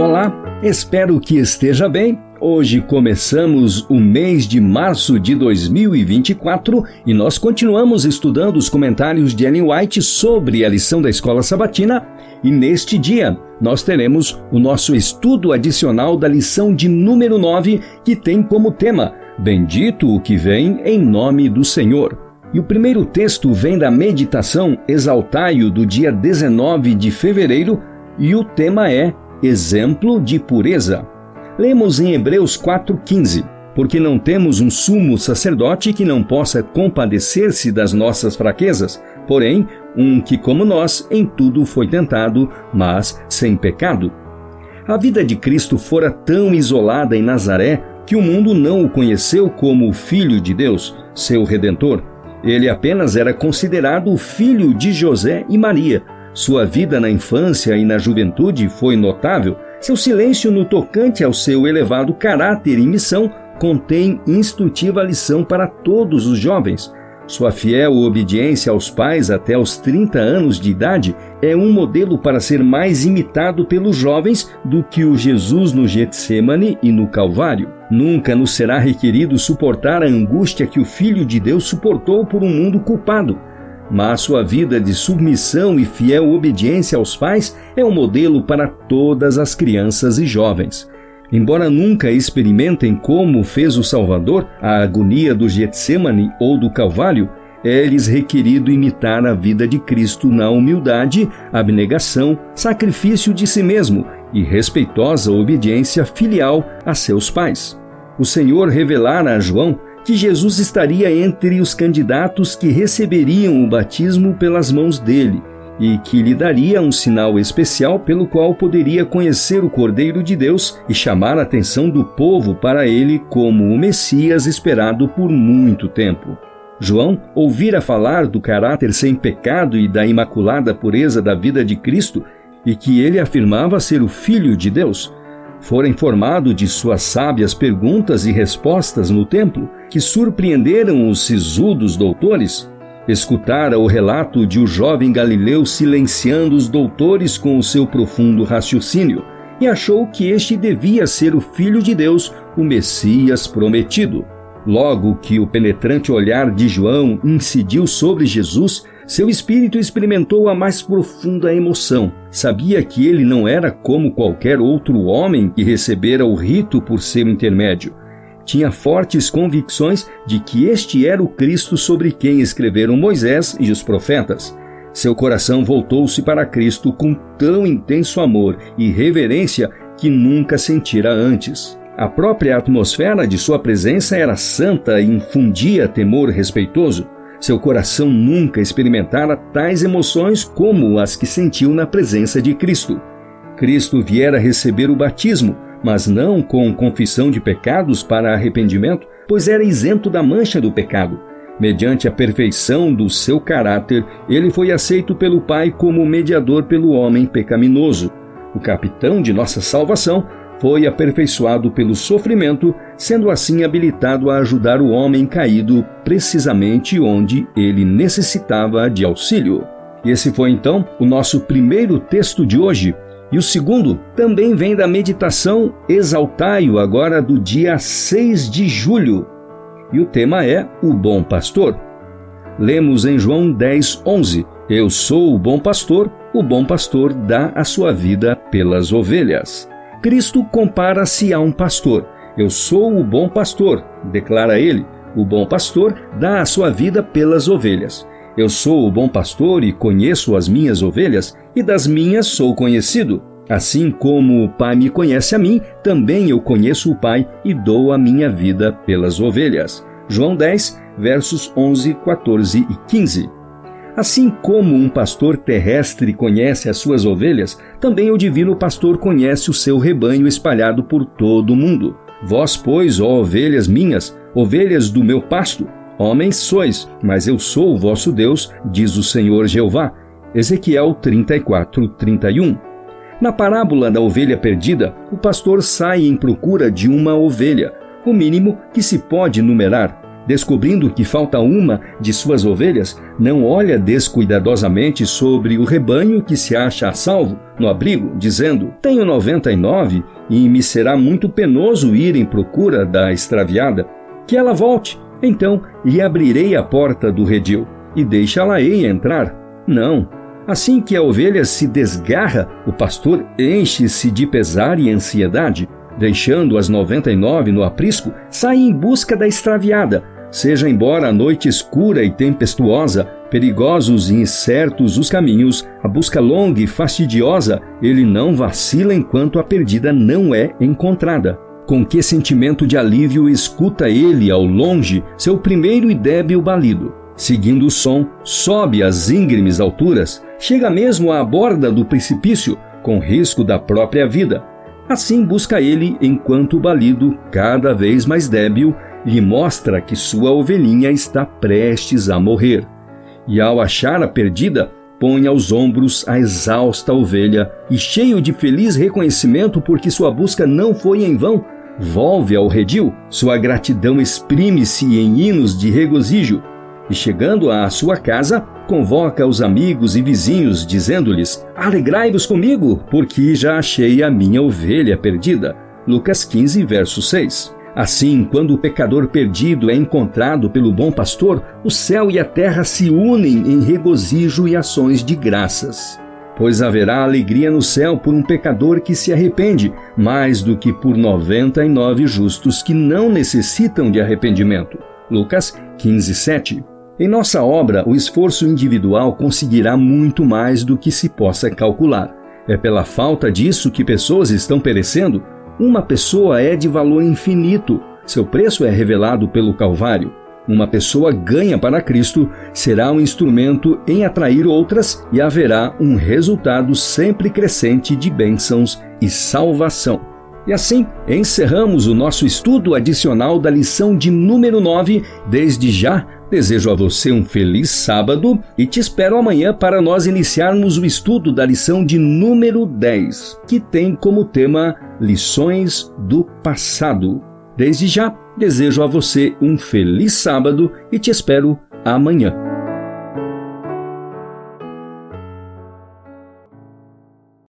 Olá, espero que esteja bem. Hoje começamos o mês de março de 2024 e nós continuamos estudando os comentários de Ellen White sobre a lição da escola sabatina. E neste dia nós teremos o nosso estudo adicional da lição de número 9, que tem como tema Bendito o que vem em nome do Senhor. E o primeiro texto vem da meditação Exaltai-o do dia 19 de fevereiro e o tema é exemplo de pureza. Lemos em Hebreus 4,15: Porque não temos um sumo sacerdote que não possa compadecer-se das nossas fraquezas, porém, um que, como nós, em tudo foi tentado, mas sem pecado. A vida de Cristo fora tão isolada em Nazaré que o mundo não o conheceu como o Filho de Deus, seu Redentor. Ele apenas era considerado o filho de José e Maria, sua vida na infância e na juventude foi notável. Seu silêncio no tocante ao seu elevado caráter e missão contém instrutiva lição para todos os jovens. Sua fiel obediência aos pais até os 30 anos de idade é um modelo para ser mais imitado pelos jovens do que o Jesus no Getsemane e no Calvário. Nunca nos será requerido suportar a angústia que o Filho de Deus suportou por um mundo culpado mas sua vida de submissão e fiel obediência aos pais é um modelo para todas as crianças e jovens. Embora nunca experimentem como fez o Salvador a agonia do Getsemane ou do Calvário, é-lhes requerido imitar a vida de Cristo na humildade, abnegação, sacrifício de si mesmo e respeitosa obediência filial a seus pais. O Senhor revelara a João que Jesus estaria entre os candidatos que receberiam o batismo pelas mãos dele e que lhe daria um sinal especial pelo qual poderia conhecer o Cordeiro de Deus e chamar a atenção do povo para ele como o Messias esperado por muito tempo. João ouvira falar do caráter sem pecado e da imaculada pureza da vida de Cristo e que ele afirmava ser o Filho de Deus fora informado de suas sábias perguntas e respostas no templo, que surpreenderam os sisudos doutores, escutara o relato de o jovem Galileu silenciando os doutores com o seu profundo raciocínio, e achou que este devia ser o Filho de Deus, o Messias prometido. Logo que o penetrante olhar de João incidiu sobre Jesus, seu espírito experimentou a mais profunda emoção. Sabia que ele não era como qualquer outro homem que recebera o rito por seu intermédio. Tinha fortes convicções de que este era o Cristo sobre quem escreveram Moisés e os profetas. Seu coração voltou-se para Cristo com tão intenso amor e reverência que nunca sentira antes. A própria atmosfera de sua presença era santa e infundia temor respeitoso. Seu coração nunca experimentara tais emoções como as que sentiu na presença de Cristo. Cristo viera receber o batismo, mas não com confissão de pecados para arrependimento, pois era isento da mancha do pecado. Mediante a perfeição do seu caráter, ele foi aceito pelo Pai como mediador pelo homem pecaminoso. O capitão de nossa salvação foi aperfeiçoado pelo sofrimento, sendo assim habilitado a ajudar o homem caído precisamente onde ele necessitava de auxílio. E esse foi então o nosso primeiro texto de hoje. E o segundo também vem da meditação Exaltai-o, agora do dia 6 de julho. E o tema é O Bom Pastor. Lemos em João 10, 11: Eu sou o bom pastor, o bom pastor dá a sua vida pelas ovelhas. Cristo compara-se a um pastor. Eu sou o bom pastor, declara ele. O bom pastor dá a sua vida pelas ovelhas. Eu sou o bom pastor e conheço as minhas ovelhas, e das minhas sou conhecido. Assim como o Pai me conhece a mim, também eu conheço o Pai e dou a minha vida pelas ovelhas. João 10, versos 11, 14 e 15. Assim como um pastor terrestre conhece as suas ovelhas, também o divino pastor conhece o seu rebanho espalhado por todo o mundo. Vós, pois, ó ovelhas minhas, ovelhas do meu pasto, homens sois, mas eu sou o vosso Deus, diz o Senhor Jeová. Ezequiel 34, 31. Na parábola da ovelha perdida, o pastor sai em procura de uma ovelha, o mínimo que se pode numerar. descobrindo que falta uma de suas ovelhas, não olha descuidadosamente sobre o rebanho que se acha a salvo no abrigo, dizendo: Tenho noventa e nove e me será muito penoso ir em procura da extraviada. Que ela volte, então lhe abrirei a porta do redil e deixá-la-ei entrar. Não. Assim que a ovelha se desgarra, o pastor enche-se de pesar e ansiedade deixando as 99 no aprisco, sai em busca da extraviada. Seja embora a noite escura e tempestuosa, perigosos e incertos os caminhos, a busca longa e fastidiosa, ele não vacila enquanto a perdida não é encontrada. Com que sentimento de alívio escuta ele ao longe seu primeiro e débil balido. Seguindo o som, sobe as íngremes alturas, chega mesmo à borda do precipício, com risco da própria vida. Assim busca ele enquanto o balido, cada vez mais débil, lhe mostra que sua ovelhinha está prestes a morrer. E ao achar a perdida, põe aos ombros a exausta ovelha e, cheio de feliz reconhecimento porque sua busca não foi em vão, volve ao redil. Sua gratidão exprime-se em hinos de regozijo. E chegando à sua casa, convoca os amigos e vizinhos, dizendo-lhes: Alegrai-vos comigo, porque já achei a minha ovelha perdida. Lucas 15, verso 6. Assim, quando o pecador perdido é encontrado pelo bom pastor, o céu e a terra se unem em regozijo e ações de graças. Pois haverá alegria no céu por um pecador que se arrepende, mais do que por noventa e nove justos que não necessitam de arrependimento. Lucas 15, 7. Em nossa obra, o esforço individual conseguirá muito mais do que se possa calcular. É pela falta disso que pessoas estão perecendo? Uma pessoa é de valor infinito. Seu preço é revelado pelo Calvário. Uma pessoa ganha para Cristo será um instrumento em atrair outras e haverá um resultado sempre crescente de bênçãos e salvação. E assim encerramos o nosso estudo adicional da lição de número 9. Desde já, desejo a você um feliz sábado e te espero amanhã para nós iniciarmos o estudo da lição de número 10, que tem como tema Lições do Passado. Desde já, desejo a você um feliz sábado e te espero amanhã.